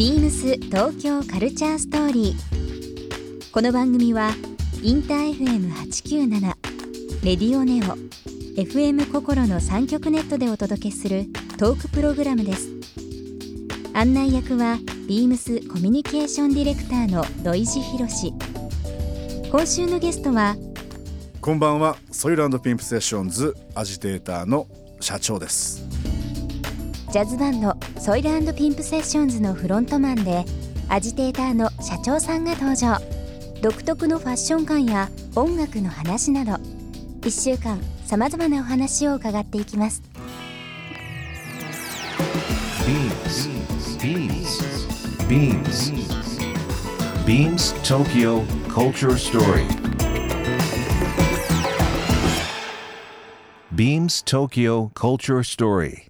ビームス東京カルチャーストーリー。この番組はインター FM897 レディオネオ FM 心の三極ネットでお届けするトークプログラムです。案内役はビームスコミュニケーションディレクターの土井博志。今週のゲストはこんばんはソイルピンプセッションズアジテーターの社長ですジャズバンドソイルピンプセッションズのフロントマンでアジテーターの社長さんが登場。独特のファッション感や音楽の話など。1週間さまざまなお話を伺っていきます。ビームスビームスビームスビームス東京 Culture Story. Beams Tokyo Culture Story.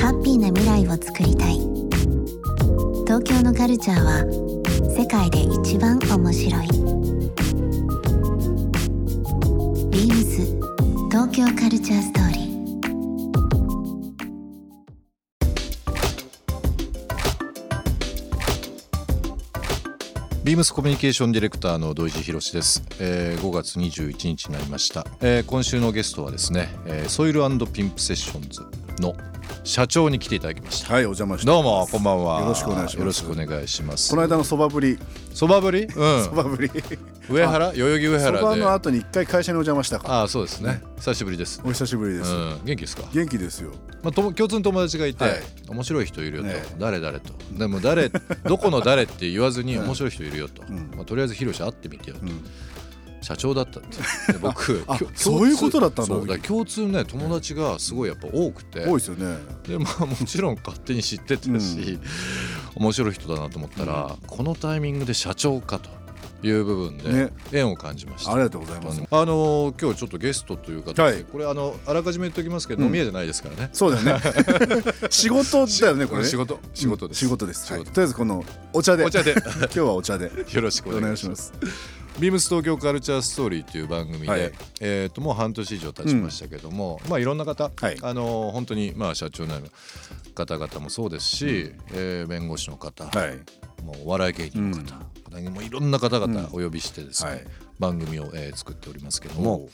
ハッピーな未来をつくりたい。東京のカルチャーは世界で一番面白い。ビームス東京カルチャーストーリー。ビームスコミュニケーションディレクターの土井博志です、えー5月21日になりました、えー今週のゲストはですね、えーソイルピンプセッションズ。の社長に来ていただきました。はいお邪魔してどうもこんばんは。よろしくお願いします。よろしくお願いします。この間のそばぶり。そばぶり？うん。そばぶり。上原？代々木上そ原で。ばの後に一回会社にお邪魔したか。らああそうですね。久しぶりです。お久しぶりです、うん。元気ですか？元気ですよ。まあ、とも共通の友達がいて、はい。面白い人いるよと、ね。誰誰と。でも誰どこの誰って言わずに面白い人いるよと、ん。まあ、とりあえずヒロシ会ってみてよと、ん社長だったって。で 僕あきょそういうことだったんだそうだから共通ね友達がすごいやっぱ多くて。多いですよね。でまあ もちろん勝手に知ってたし、面白い人だなと思ったら、このタイミングで社長かという部分でね。縁を感じました、ありがとうございます。あのー今日ちょっとゲストという形で、はい。これあのあらかじめ言っておきますけど、飲み屋じゃないですからね。そうだよね。仕事だよねこれね。仕事仕事です、仕事です、はい。とりあえずこのお茶で。お茶で。今日はお茶で。よろしくおお願願いしますビームス東京カルチャーストーリーという番組で、はい。えー、ともう半年以上経ちましたけども、まあいろんな方、はい。あのー本当にまあ社長の方々もそうですし、えー弁護士の方、はい。もうお笑い芸人の方、もういろんな方々お呼びしてですね、はい。番組を、えー作っておりますけども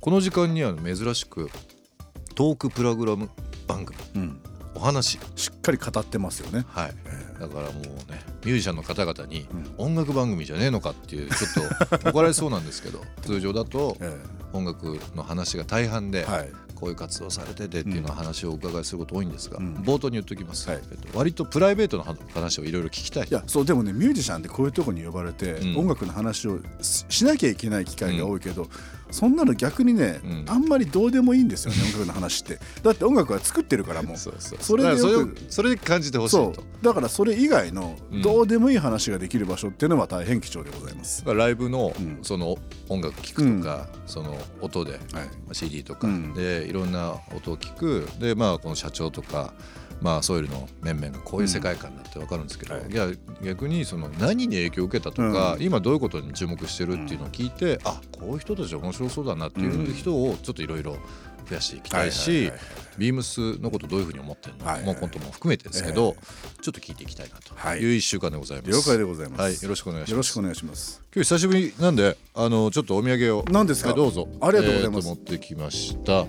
この時間には珍しくトークプログラム番組。うんお話しっかり語ってますよね。はい、だからもうねミュージシャンの方々に音楽番組じゃねえのかっていうちょっと 怒られそうなんですけど通常だとえ音楽の話が大半で、えはい。こういう活動されててっていうの話をお伺いすること多いんですが、ん。冒頭に言っておきます、はい。えっと、割とプライベートの話をいろいろ聞きたい。いやそうでもねミュージシャンってこういうとこに呼ばれて、うん。音楽の話をししなきゃいけない機会が多いけど、そんなの逆にね、うん。あんまりどうでもいいんですよね 音楽の話って。だって音楽は作ってるからもう。そうそうそれでそれで感じてほしいと。だからそれ以外のうん。どうでもいい話ができる場所っていうのは大変貴重でございます、だからライブのうん。その音楽聴くとか、その音ではい。CD とか。うん。でいろんな音を聞く。でまあこの社長とかまあソイルの面々がこういう世界観だって分かるんですけど、はい。いや逆にその何に影響を受けたとか、うん。今どういうことに注目してるっていうのを聞いて、あこういう人たち面白そうだなっていう人をちょっといろいろ増やしていきたいし、ビームスのことどういうふうに思ってるの？か、はいはい。もうことも含めてですけど、ちょっと聞いていきたいなはい。という1週間でございます。了解でございます、はい、よろしくお願いします。よろしくお願いします。今日久しぶりなんであのちょっとお土産を。何ですか？はいどうぞありがとうございますえー持ってきました。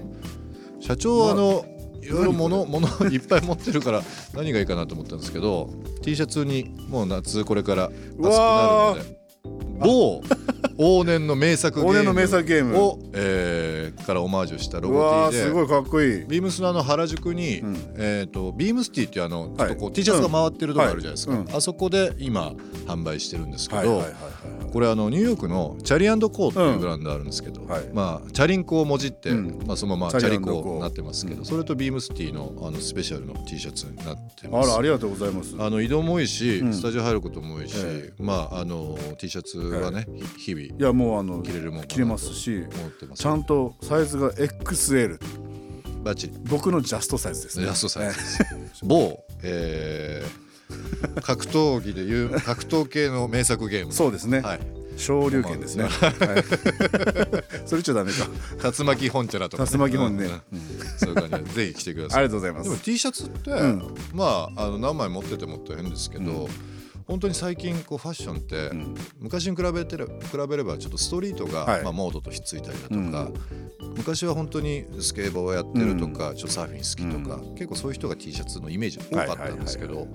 社長はあのいろいろ物物いっぱい持ってるから何がいいかなと思ったんですけど T シャツにもう夏これから暑くなるので某往年の名作ゲーム往年の名作ゲーム。を、えーからオマージュしたロうゴ T ですごいかっこいい。ビームスのあの原宿に、ん。えー、とビームスティっていうあの、ちょっとこうはい T シャツが回ってるとこあるじゃないですか、あそこで今販売してるんですけど、これあのニューヨークのチャリコーっていうブランドあるんですけど、うん。はい。まあチャリンコをもじって、うん。まあ、そのままチャリコになってますけど、うん。それとビームスティのあのスペシャルの T シャツになってあます。らありがとうございます。あの移動も多いし、うん。スタジオ入ることも多いし、えまああの T シャツはね、日々いやもうあの着れるもん着れますしちゃんとサイズが XL バッチリ。僕のジャストサイズですね。ジャストサイズです。某、えー 格闘技でいう格闘系の名作ゲーム。そうですね。はい。昇竜拳ですね、はい、それ言っちゃダメか。竜巻本チャラとか、竜巻本ね。うん。うん。そういう感じで。ぜひ来てくだあさい。りがとうございまでもす T シャツって、ん。まああの何枚持っててもって変ですけど、本当に最近こうファッションって、ん。昔に比べてれ比べればちょっとストリートが、はい。まあ、モードとひっついたりだとか、昔は本当にスケボーをやってるとか、ちょっとサーフィン好きとか、結構そういう人が T シャツのイメージ多かったんですけど、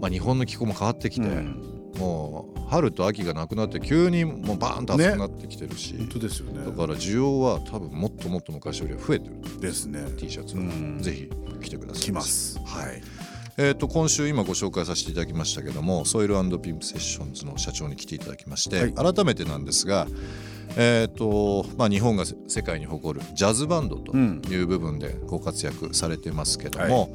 まあ、日本の気候も変わってきて、うん。もう春と秋がなくなって急にもうバーンと暑くなってきてるし、本当ですよね。だから需要は多分もっともっと昔よりは増えてる。ですね。T シャツが、うん。ぜひ来てください。来ます。はい。えー、と今週今ご紹介させていただきましたけどもソイルピンプセッションズの社長に来ていただきまして、はい。改めてなんですが、えーとまあ、日本が世界に誇るジャズバンドという部分でご活躍されてますけども、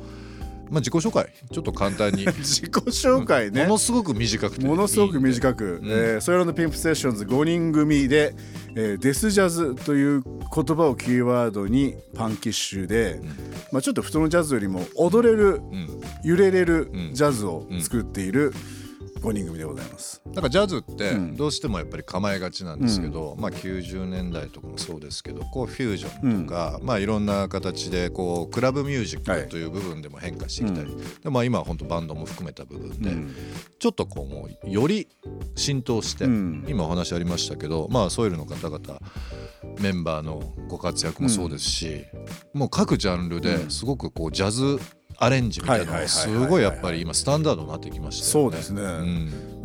まあ、自己紹介ちょっと簡単に。自己紹介ね。ものすごく短くてものすごく短く、ん。えーソイランドピンプセッションズ5人組で、えーデスジャズという言葉をキーワードにパンキッシュで、まあ、ちょっと普通のジャズよりも踊れる、うん。揺れれるうん。ジャズを作っている5人組でございます。なんかジャズってうん。どうしてもやっぱり構えがちなんですけど、まあ、90年代とかもそうですけどこうフュージョンとか、まあ、いろんな形でこうクラブミュージッはい。クという部分でも変化してきたり、でまあ、今は本当バンドも含めた部分で、うん。ちょっとこうもうより浸透して、うん。今お話ありましたけど、まあ、ソイルの方々メンバーのご活躍もそうですし、もう各ジャンルですごくこうジャズアレンジみたいなのがすごいやっぱり今スタンダードになってきましたよね。そうですね、う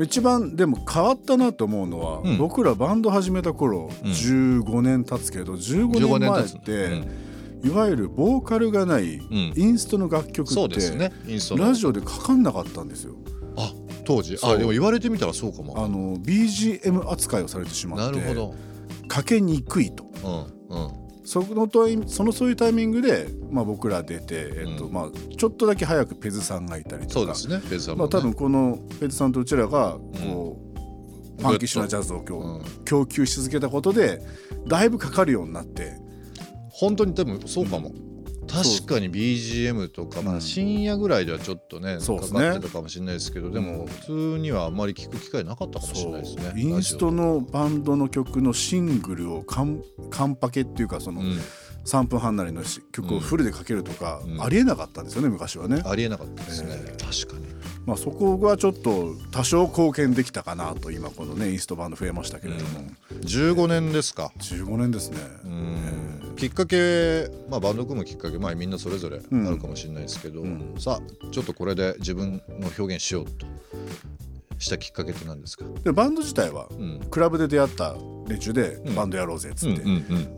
ん。一番でも変わったなと思うのは、うん。僕らバンド始めた頃、うん。15年経つけど15 15年前って、いわゆるボーカルがないん。インストの楽曲って、ね。ラジオでかかんなかったんですよ。あ当時。あでも言われてみたらそうかも。あの BGM 扱いをされてしまってなるほど。かけにくいと。うんうんそのタイそのそういうタイミングで、まあ、僕ら出て、えっとうん。まあ、ちょっとだけ早くペズさんがいたりとか。そうですねまあ、多分このペズさんとうちらがこう、パンキッシュなジャズを今うん。日供給し続けたことでだいぶかかるようになって。本当に多分そうかも確かに BGM とか、まあ、うん深夜ぐらいではちょっとね、うですね。かってたかもしれないですけどでも普通にはあんまり聞く機会なかったかもしれないですねインストのバンドの曲のシングルをカンカンパケっていうかそのうん。3分半なりのし曲をフルでかけるとか、うん。ありえなかったんですよね昔はね。ありえなかったですね、え確かに。まあ、そこがちょっと多少貢献できたかなと今このねインストバンド増えましたけれども、15年ですか。15年ですね。うんきっかけ、まあ、バンド組むきっかけ、まあ、みんなそれぞれあるかもしれないですけど、ん。さあちょっとこれで自分の表現しようとしたきっかけって何ですか、でバンド自体はうん。クラブで出会った連中でうん。バンドやろうぜっつって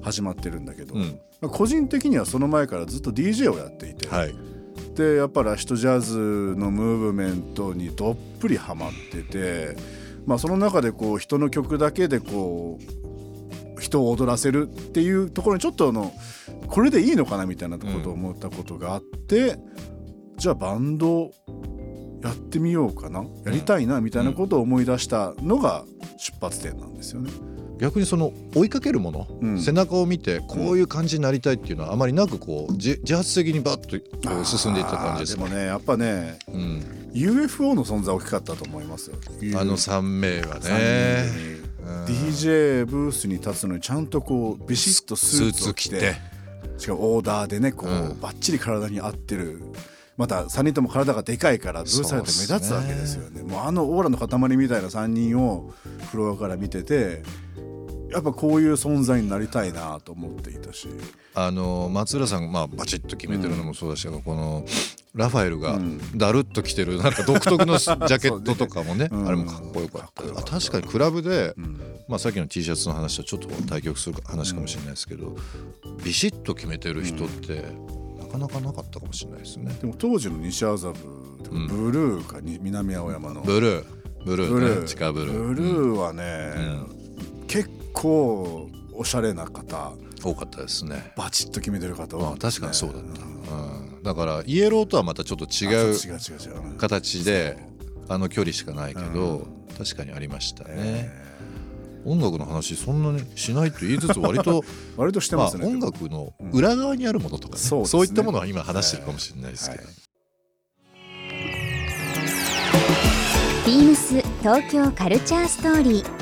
始まってるんだけど、うん。まあ個人的にはその前からずっと DJ をやっていて、はい。でやっぱラシットジャズのムーブメントにどっぷりハマってて、まあ、その中でこう人の曲だけでこう人を踊らせるっていうところにちょっとあのこれでいいのかなみたいなことを思ったことがあって、じゃあバンドやってみようかな。やりたいなみたいなことを思い出したのが出発点なんですよね。逆にその追いかけるもの、うん。背中を見てこういう感じになりたいっていうのはあまりなくこう自自発的にバッとこう進んでいった感じですかあーでもねやっぱねうん、UFO の存在大きかったと思いますよ。あの3名は三ね DJ ブースに立つのにちゃんとこうビシッとスーツを着てしかもオーダーでねこう、うん。バッチリ体に合ってる。また3人とも体がでかいからブースされて目立つわけですよね。もうあのオーラの塊みたいな3人をフロアから見ててやっぱこういう存在になりたいなと思っていたし。あの松浦さんがまあバチッと決めてるのもそうだし、このラファエルがうん。だるっと着てるなんか独特の ジャケットとかもねうん。あれもかっこよかった。あ確かにクラブで、ん。まあ、さっきの T シャツの話とちょっと対局する話かもしれないですけど、ビシッと決めてる人ってなかなかなかったかもしれないですね。でも当時の西麻布ブルーかに南青山の。ブルー。ブルー。ねブルー。地下ブルー。ブルーはね、結構おしゃれな方。多かったですね。バチッと決めてる方多まあかったです確かにそうだった、んうん、だからイエローとはまたちょっと違うあ違う違う違う。形であの距離しかないけど、確かにありましたね、音楽の話そんなにしないと言いつつ割と 割としてまあますね、音楽の裏側にあるものとかね、そうですね。いったものは今話してるかもしれないですけど、はい。ビームス東京カルチャーストーリー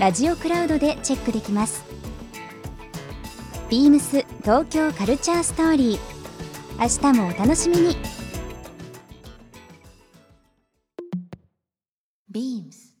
ラジオクラウドでチェックできます。ビームス東京カルチャーストーリー。明日もお楽しみに。ビームス。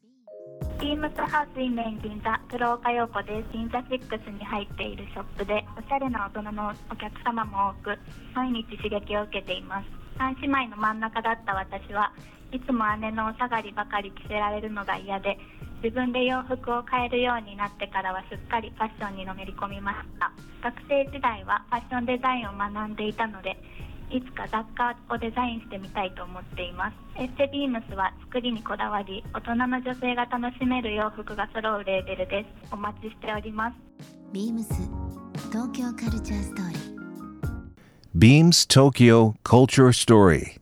ビームスハウスインメン銀座鶴岡陽子です銀座6に入っているショップでおしゃれな大人のお客様も多く毎日刺激を受けています。三姉妹の真ん中だった私はいつも姉のお下がりばかり着せられるのが嫌で自分で洋服を買えるようになってからはすっかりファッションにのめり込みました。学生時代はファッションデザインを学んでいたのでいつか雑貨をデザインしてみたいと思っています。エステビームスは作りにこだわり大人の女性が楽しめる洋服が揃うレーベルです。お待ちしております。ビームス東京カルチャーストーリー。Beams Tokyo Culture Story.